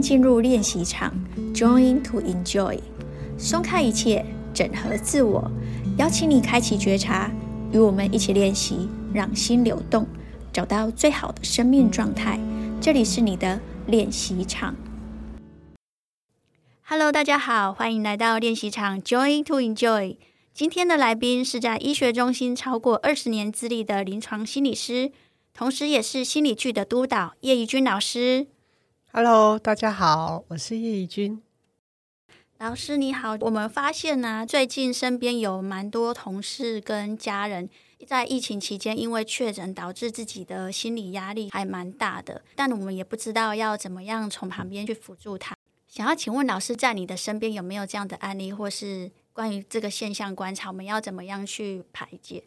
进入练习场，Join to Enjoy，松开一切，整合自我，邀请你开启觉察，与我们一起练习，让心流动，找到最好的生命状态。这里是你的练习场。Hello，大家好，欢迎来到练习场，Join to Enjoy。今天的来宾是在医学中心超过二十年资历的临床心理师，同时也是心理剧的督导叶怡君老师。Hello，大家好，我是叶怡君老师。你好，我们发现呢、最近身边有蛮多同事跟家人在疫情期间因为确诊，导致自己的心理压力还蛮大的，但我们也不知道要怎么样从旁边去辅助他。想要请问老师，在你的身边有没有这样的案例，或是？关于这个现象观察，我们要怎么样去排解？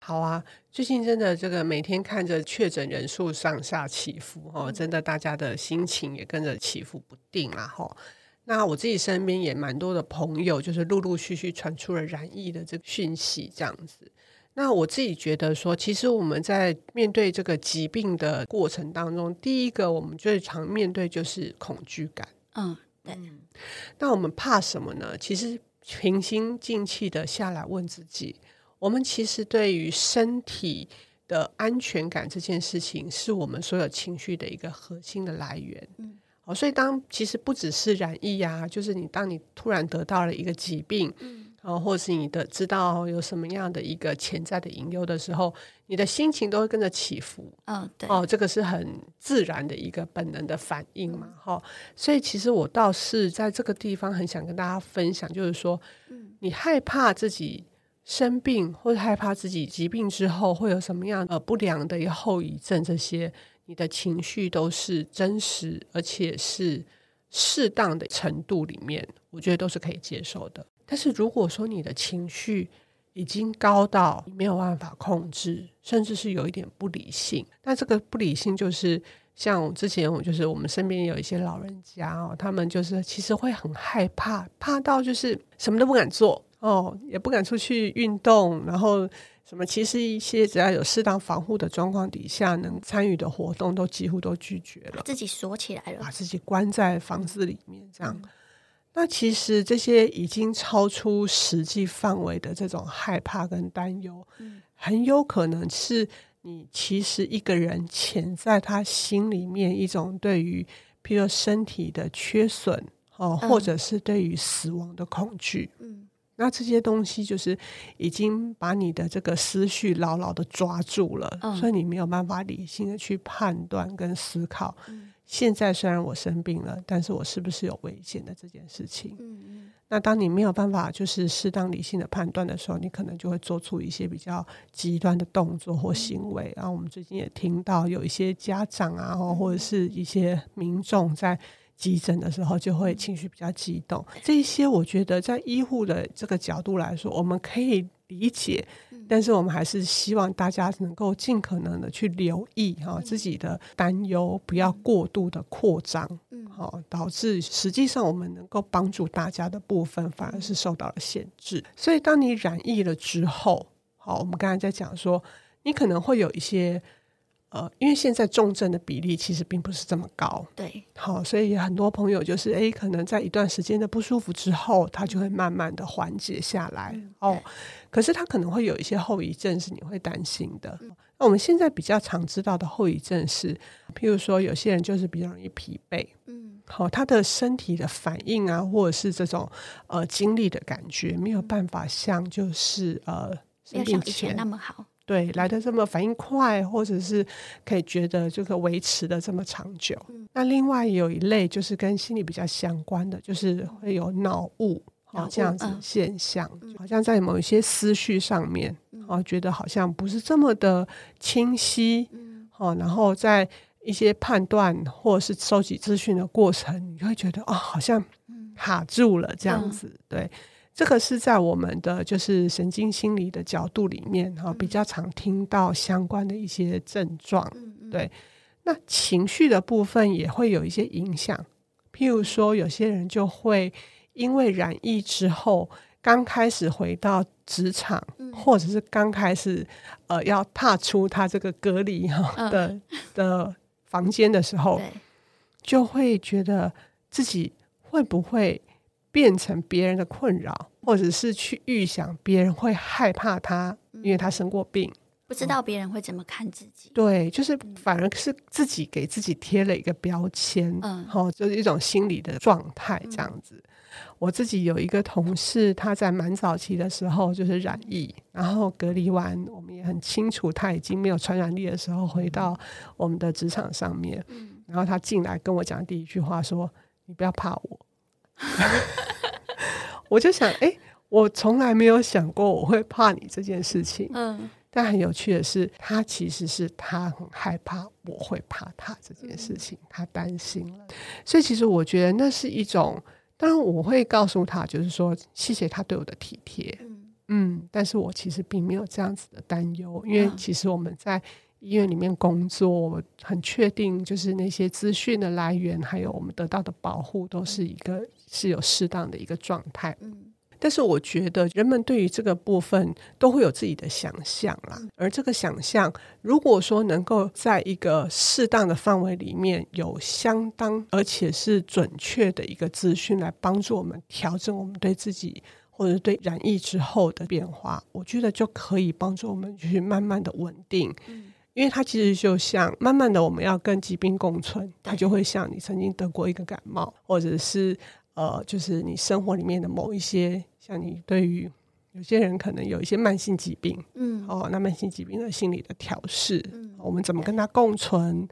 好啊，最近真的这个每天看着确诊人数上下起伏哦，真的大家的心情也跟着起伏不定啊哈。那我自己身边也蛮多的朋友，就是陆陆续续传出了染疫的这个讯息，这样子。那我自己觉得说，其实我们在面对这个疾病的过程当中，第一个我们最常面对就是恐惧感。嗯，对。那我们怕什么呢？其实。平心静气的下来问自己，我们其实对于身体的安全感这件事情，是我们所有情绪的一个核心的来源。嗯，好，所以当其实不只是染疫呀，就是你当你突然得到了一个疾病，嗯。哦，或是你的知道有什么样的一个潜在的隐忧的时候，你的心情都会跟着起伏。嗯，对。哦，这个是很自然的一个本能的反应嘛，哈、嗯。所以其实我倒是在这个地方很想跟大家分享，就是说，嗯，你害怕自己生病，或者害怕自己疾病之后会有什么样呃不良的一个后遗症，这些你的情绪都是真实，而且是适当的程度里面，我觉得都是可以接受的。但是如果说你的情绪已经高到没有办法控制，甚至是有一点不理性，那这个不理性就是像之前我就是我们身边有一些老人家哦，他们就是其实会很害怕，怕到就是什么都不敢做哦，也不敢出去运动，然后什么其实一些只要有适当防护的状况底下能参与的活动都几乎都拒绝了，自己锁起来了，把自己关在房子里面这样。嗯。那其实这些已经超出实际范围的这种害怕跟担忧，嗯，很有可能是你其实一个人潜在他心里面一种对于，譬如身体的缺损哦，或者是对于死亡的恐惧，嗯，那这些东西就是已经把你的这个思绪牢牢的抓住了，嗯，所以你没有办法理性的去判断跟思考，嗯。现在虽然我生病了，但是我是不是有危险的这件事情？嗯嗯。那当你没有办法就是适当理性的判断的时候，你可能就会做出一些比较极端的动作或行为。然后我们最近也听到有一些家长啊，或者是一些民众在急诊的时候就会情绪比较激动。这些我觉得在医护的这个角度来说，我们可以理解。但是我们还是希望大家能够尽可能的去留意哈自己的担忧，不要过度的扩张，嗯，好，导致实际上我们能够帮助大家的部分反而是受到了限制。所以当你染疫了之后，好，我们刚才在讲说，你可能会有一些。呃，因为现在重症的比例其实并不是这么高，对，好，所以很多朋友就是，哎，可能在一段时间的不舒服之后，他就会慢慢的缓解下来，嗯、哦，可是他可能会有一些后遗症是你会担心的。嗯、那我们现在比较常知道的后遗症是，譬如说有些人就是比较容易疲惫，嗯，好，他的身体的反应啊，或者是这种呃精力的感觉，没有办法像就是呃没有像以前那么好。对，来的这么反应快，或者是可以觉得这个维持的这么长久。嗯、那另外有一类就是跟心理比较相关的，就是会有脑雾啊这样子现象，嗯、好像在某一些思绪上面啊，嗯、觉得好像不是这么的清晰。嗯，然后在一些判断或者是收集资讯的过程，你会觉得啊、哦，好像卡住了这样子。嗯、对。这个是在我们的就是神经心理的角度里面哈，比较常听到相关的一些症状。对，那情绪的部分也会有一些影响。譬如说，有些人就会因为染疫之后，刚开始回到职场，或者是刚开始呃要踏出他这个隔离哈的的房间的时候，就会觉得自己会不会变成别人的困扰，或者是去预想别人会害怕他，因为他生过病。不知道别人会怎么看自己，嗯，对，就是反而是自己给自己贴了一个标签，嗯，好，就是一种心理的状态这样子。嗯、我自己有一个同事，他在蛮早期的时候就是染疫，然后隔离完，我们也很清楚他已经没有传染力的时候，回到我们的职场上面，嗯，然后他进来跟我讲第一句话说：“你不要怕我。” 我就想，哎、欸，我从来没有想过我会怕你这件事情，嗯。但很有趣的是，他其实是他很害怕我会怕他这件事情，他担心了。所以其实我觉得那是一种，当然我会告诉他，就是说谢谢他对我的体贴，嗯，但是我其实并没有这样子的担忧，因为其实我们在医院里面工作，我很确定就是那些资讯的来源，还有我们得到的保护，都是一个是有适当的一个状态，嗯但是我觉得人们对于这个部分都会有自己的想象啦，而这个想象，如果说能够在一个适当的范围里面有相当而且是准确的一个资讯来帮助我们调整我们对自己或者对染疫之后的变化，我觉得就可以帮助我们去慢慢的稳定。因为它其实就像慢慢的我们要跟疾病共存，它就会像你曾经得过一个感冒，或者是。呃，就是你生活里面的某一些，像你对于有些人可能有一些慢性疾病，嗯，哦，那慢性疾病的心理的调试，嗯，我们怎么跟他共存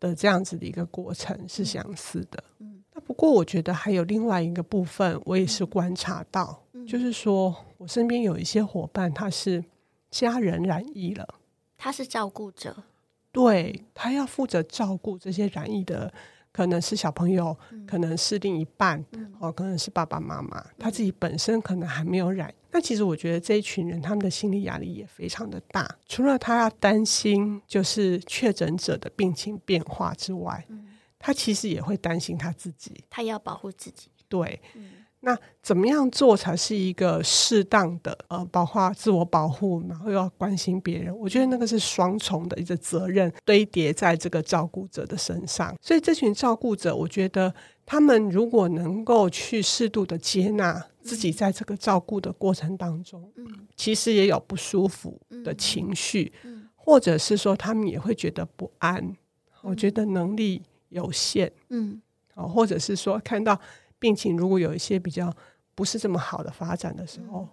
的这样子的一个过程是相似的，嗯，那不过我觉得还有另外一个部分，我也是观察到，嗯，就是说我身边有一些伙伴，他是家人染疫了，他是照顾者，对，他要负责照顾这些染疫的。可能是小朋友，可能是另一半，嗯、哦，可能是爸爸妈妈，嗯、他自己本身可能还没有染。那其实我觉得这一群人，他们的心理压力也非常的大。除了他要担心就是确诊者的病情变化之外，嗯、他其实也会担心他自己，他要保护自己。对。嗯那怎么样做才是一个适当的呃，包括自我保护，然后又要关心别人？我觉得那个是双重的一个责任堆叠在这个照顾者的身上。所以这群照顾者，我觉得他们如果能够去适度的接纳自己在这个照顾的过程当中，嗯，其实也有不舒服的情绪，嗯，或者是说他们也会觉得不安，我觉得能力有限，嗯，或者是说看到。病情如果有一些比较不是这么好的发展的时候，嗯、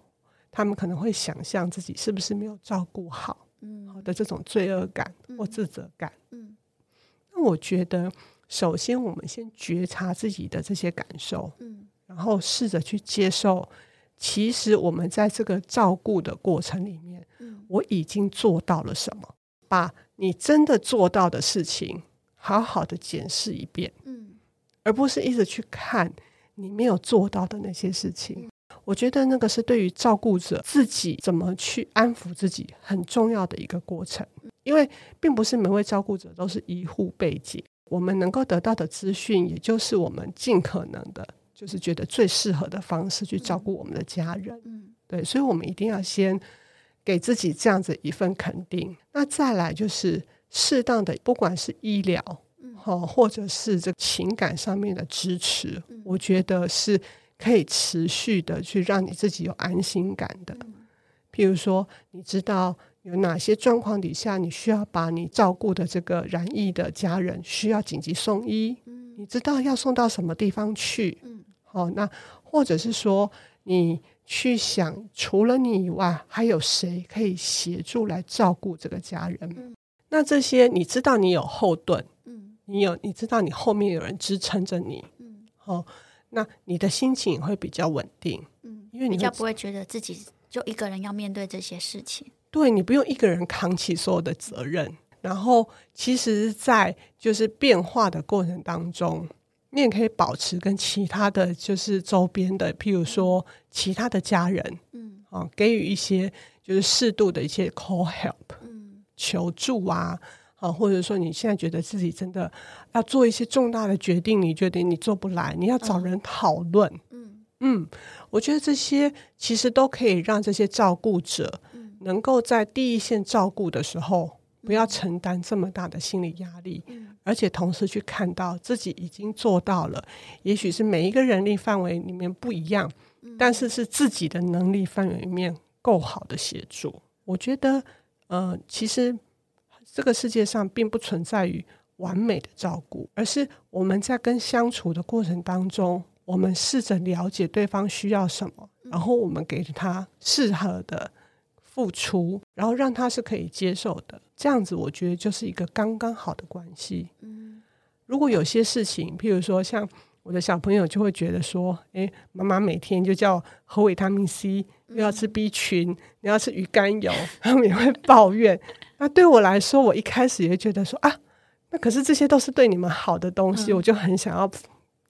他们可能会想象自己是不是没有照顾好，嗯，好的这种罪恶感或自责感，嗯，那我觉得首先我们先觉察自己的这些感受，嗯，然后试着去接受，其实我们在这个照顾的过程里面，嗯，我已经做到了什么，把你真的做到的事情好好的检视一遍，嗯，而不是一直去看。你没有做到的那些事情，我觉得那个是对于照顾者自己怎么去安抚自己很重要的一个过程。因为并不是每位照顾者都是医护背景，我们能够得到的资讯，也就是我们尽可能的，就是觉得最适合的方式去照顾我们的家人。嗯，对，所以我们一定要先给自己这样子一份肯定。那再来就是适当的，不管是医疗。哦，或者是这情感上面的支持，我觉得是可以持续的去让你自己有安心感的。譬如说，你知道有哪些状况底下，你需要把你照顾的这个染疫的家人需要紧急送医，你知道要送到什么地方去？好，那或者是说，你去想，除了你以外，还有谁可以协助来照顾这个家人？那这些你知道，你有后盾。你有，你知道你后面有人支撑着你，嗯，哦，那你的心情也会比较稳定，嗯，因为你比较不会觉得自己就一个人要面对这些事情，对，你不用一个人扛起所有的责任。然后，其实，在就是变化的过程当中，你也可以保持跟其他的就是周边的，譬如说其他的家人，嗯，哦，给予一些就是适度的一些 call help，嗯，求助啊。啊，或者说你现在觉得自己真的要做一些重大的决定，你觉得你做不来，你要找人讨论。嗯。嗯，我觉得这些其实都可以让这些照顾者能够在第一线照顾的时候，不要承担这么大的心理压力，而且同时去看到自己已经做到了，也许是每一个人力范围里面不一样，但是是自己的能力范围里面够好的协助。我觉得，呃，其实这个世界上并不存在于完美的照顾，而是我们在跟相处的过程当中，我们试着了解对方需要什么，然后我们给他适合的付出，然后让他是可以接受的。这样子，我觉得就是一个刚刚好的关系。如果有些事情，譬如说像我的小朋友就会觉得说：“哎，妈妈每天就叫喝维他命 C，又要吃 B 群，你要吃鱼肝油，他们也会抱怨。”那对我来说，我一开始也觉得说：“啊，那可是这些都是对你们好的东西，我就很想要。”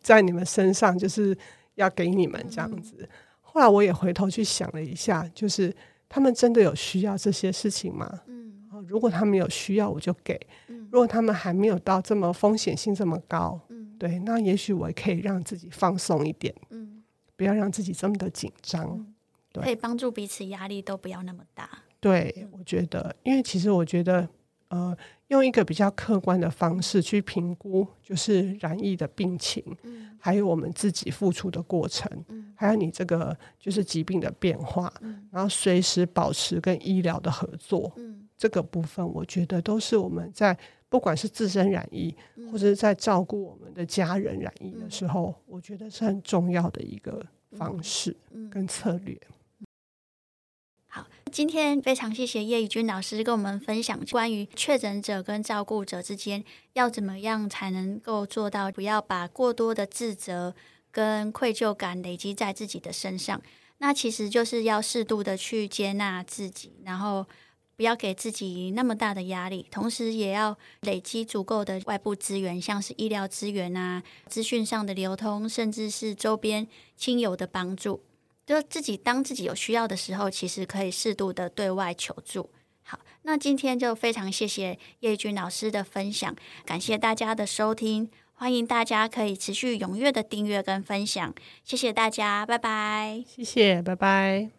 在你们身上，就是要给你们这样子。嗯、后来我也回头去想了一下，就是他们真的有需要这些事情吗？嗯，如果他们有需要，我就给；嗯、如果他们还没有到这么风险性这么高，嗯，对，那也许我也可以让自己放松一点，嗯，不要让自己这么的紧张，嗯、对，可以帮助彼此压力都不要那么大。对，我觉得，因为其实我觉得，呃。用一个比较客观的方式去评估，就是染疫的病情，嗯、还有我们自己付出的过程，嗯、还有你这个就是疾病的变化，嗯、然后随时保持跟医疗的合作，嗯、这个部分我觉得都是我们在不管是自身染疫，嗯、或者是在照顾我们的家人染疫的时候，嗯、我觉得是很重要的一个方式跟策略。好今天非常谢谢叶怡君老师跟我们分享关于确诊者跟照顾者之间要怎么样才能够做到不要把过多的自责跟愧疚感累积在自己的身上。那其实就是要适度的去接纳自己，然后不要给自己那么大的压力，同时也要累积足够的外部资源，像是医疗资源啊、资讯上的流通，甚至是周边亲友的帮助。就自己当自己有需要的时候，其实可以适度的对外求助。好，那今天就非常谢谢叶君老师的分享，感谢大家的收听，欢迎大家可以持续踊跃的订阅跟分享，谢谢大家，拜拜，谢谢，拜拜。